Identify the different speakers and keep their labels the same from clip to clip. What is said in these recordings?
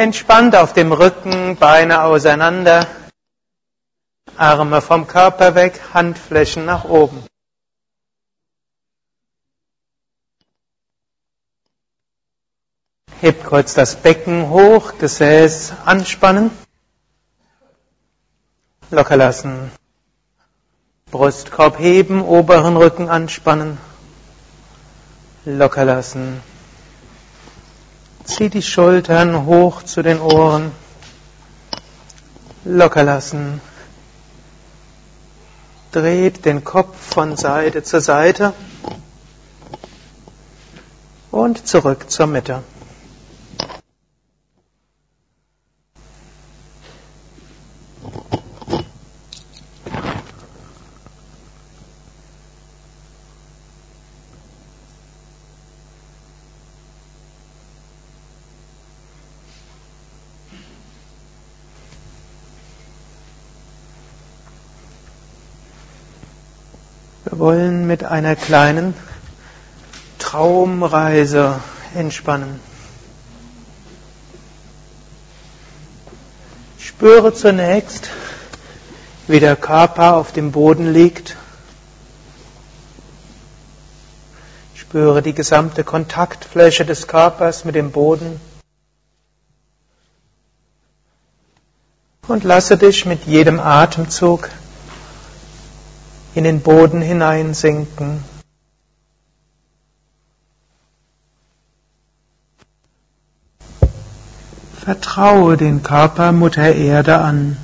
Speaker 1: Entspannt auf dem Rücken, Beine auseinander, Arme vom Körper weg, Handflächen nach oben. Hebt kurz das Becken hoch, Gesäß anspannen. Locker lassen. Brustkorb heben, oberen Rücken anspannen. Locker lassen. Zieh die Schultern hoch zu den Ohren. Locker lassen. Dreht den Kopf von Seite zu Seite und zurück zur Mitte. Wir wollen mit einer kleinen Traumreise entspannen. Spüre zunächst, wie der Körper auf dem Boden liegt. Spüre die gesamte Kontaktfläche des Körpers mit dem Boden. Und lasse dich mit jedem Atemzug in den Boden hineinsinken. Vertraue den Körper Mutter Erde an.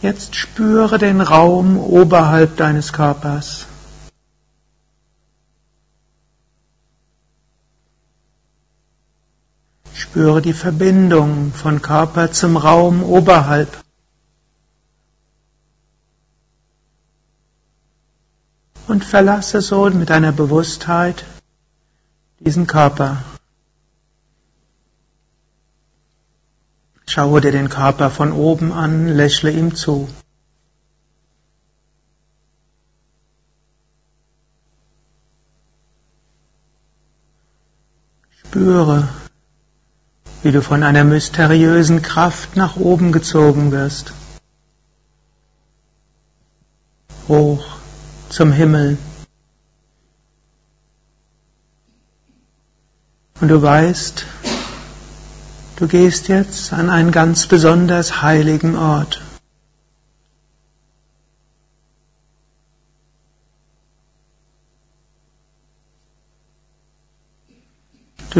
Speaker 1: Jetzt spüre den Raum oberhalb deines Körpers. Spüre die Verbindung von Körper zum Raum oberhalb. Und verlasse so mit deiner Bewusstheit diesen Körper. Schaue dir den Körper von oben an, lächle ihm zu. Spüre, wie du von einer mysteriösen Kraft nach oben gezogen wirst. Hoch zum Himmel. Und du weißt, du gehst jetzt an einen ganz besonders heiligen Ort.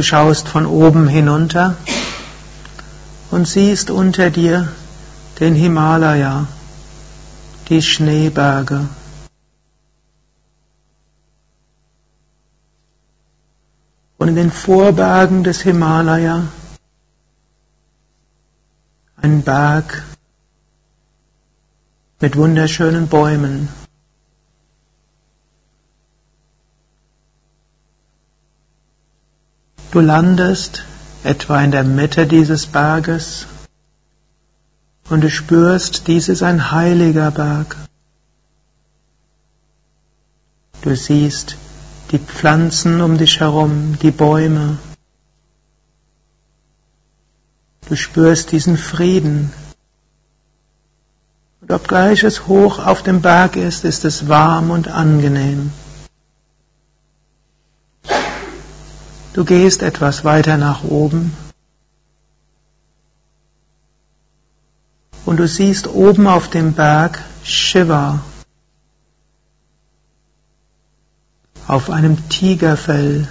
Speaker 1: Du schaust von oben hinunter und siehst unter dir den Himalaya, die Schneeberge. Und in den Vorbergen des Himalaya ein Berg mit wunderschönen Bäumen. Du landest etwa in der Mitte dieses Berges und du spürst, dies ist ein heiliger Berg. Du siehst die Pflanzen um dich herum, die Bäume. Du spürst diesen Frieden. Und obgleich es hoch auf dem Berg ist, ist es warm und angenehm. Du gehst etwas weiter nach oben und du siehst oben auf dem Berg Shiva auf einem Tigerfell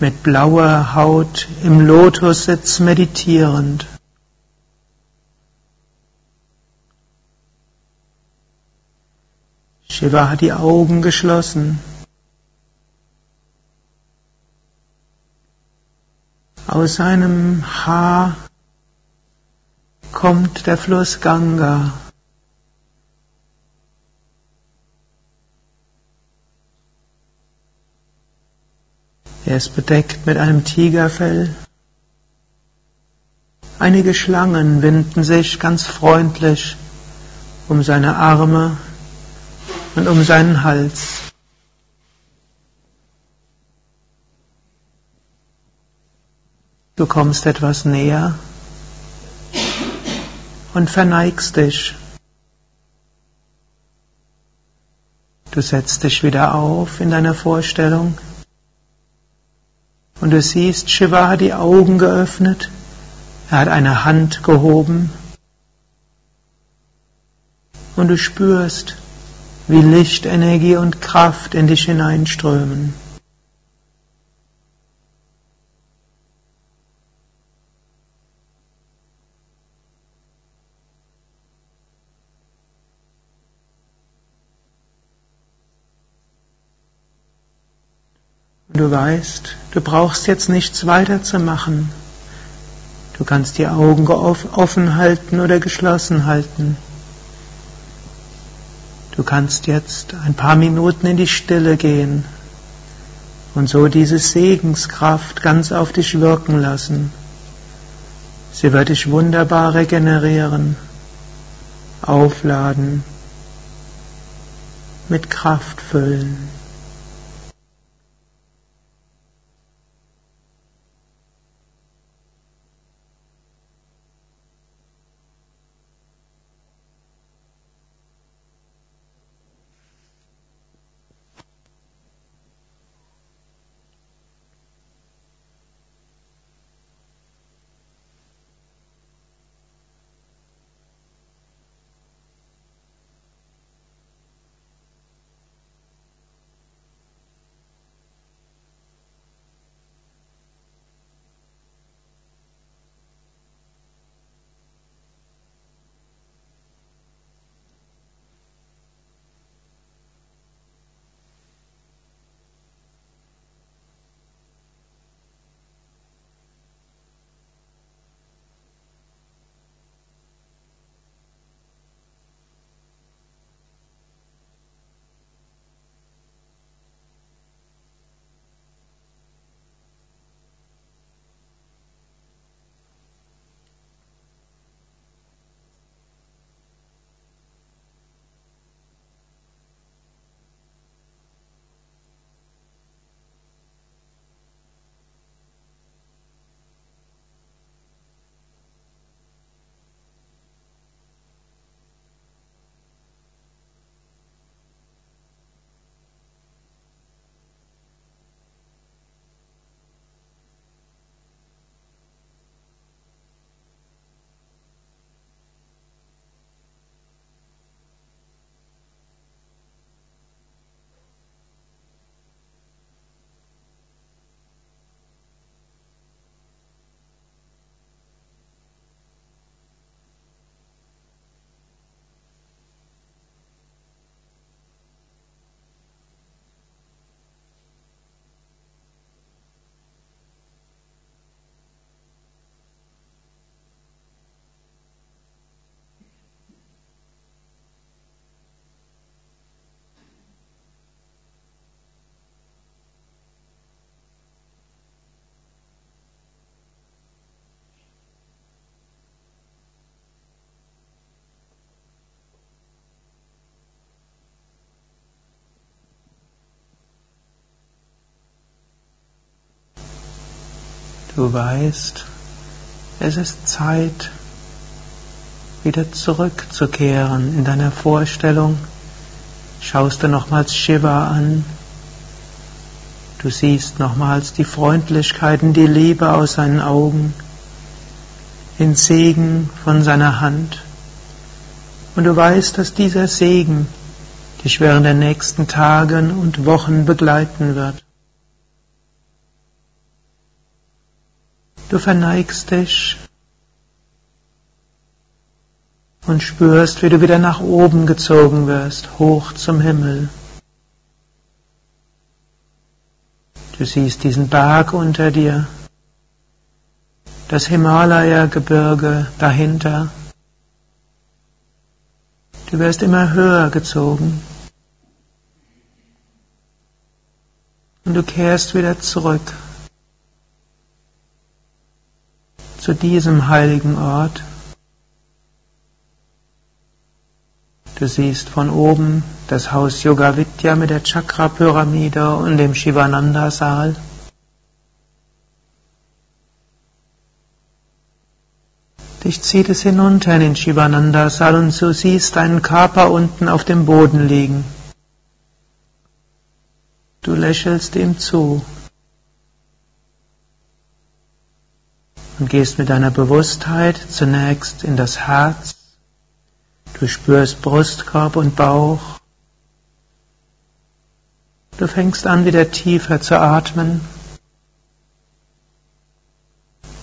Speaker 1: mit blauer Haut im Lotussitz meditierend. Shiva hat die Augen geschlossen. Aus seinem Haar kommt der Fluss Ganga. Er ist bedeckt mit einem Tigerfell. Einige Schlangen winden sich ganz freundlich um seine Arme und um seinen Hals. Du kommst etwas näher und verneigst dich. Du setzt dich wieder auf in deiner Vorstellung und du siehst, Shiva hat die Augen geöffnet, er hat eine Hand gehoben und du spürst, wie Licht, Energie und Kraft in dich hineinströmen. Du weißt, du brauchst jetzt nichts weiterzumachen. Du kannst die Augen offen halten oder geschlossen halten. Du kannst jetzt ein paar Minuten in die Stille gehen und so diese Segenskraft ganz auf dich wirken lassen. Sie wird dich wunderbar regenerieren, aufladen, mit Kraft füllen. Du weißt, es ist Zeit, wieder zurückzukehren in deiner Vorstellung. Schaust du nochmals Shiva an. Du siehst nochmals die Freundlichkeiten, die Liebe aus seinen Augen, den Segen von seiner Hand. Und du weißt, dass dieser Segen dich während der nächsten Tage und Wochen begleiten wird. Du verneigst dich und spürst, wie du wieder nach oben gezogen wirst, hoch zum Himmel. Du siehst diesen Berg unter dir, das Himalaya-Gebirge dahinter. Du wirst immer höher gezogen. Und du kehrst wieder zurück zu diesem heiligen Ort. Du siehst von oben das Haus Yoga Vidya mit der Chakra-Pyramide und dem Shivananda-Saal. Dich zieht es hinunter in den Shivananda-Saal und du siehst deinen Körper unten auf dem Boden liegen. Du lächelst ihm zu und gehst mit deiner Bewusstheit zunächst in das Herz. Du spürst Brustkorb und Bauch. Du fängst an, wieder tiefer zu atmen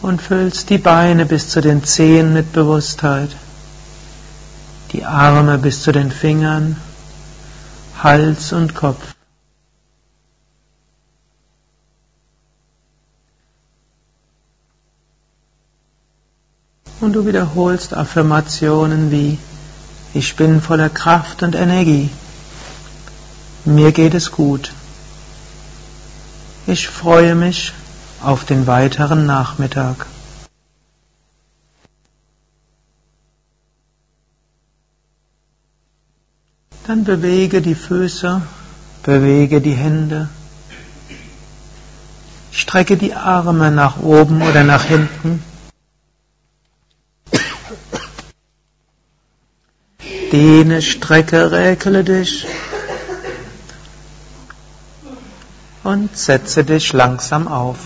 Speaker 1: und füllst die Beine bis zu den Zehen mit Bewusstheit, die Arme bis zu den Fingern, Hals und Kopf. Und du wiederholst Affirmationen wie Ich bin voller Kraft und Energie. Mir geht es gut. Ich freue mich auf den weiteren Nachmittag. Dann bewege die Füße, bewege die Hände, strecke die Arme nach oben oder nach hinten. Dehne, strecke, räkele dich und setze dich langsam auf.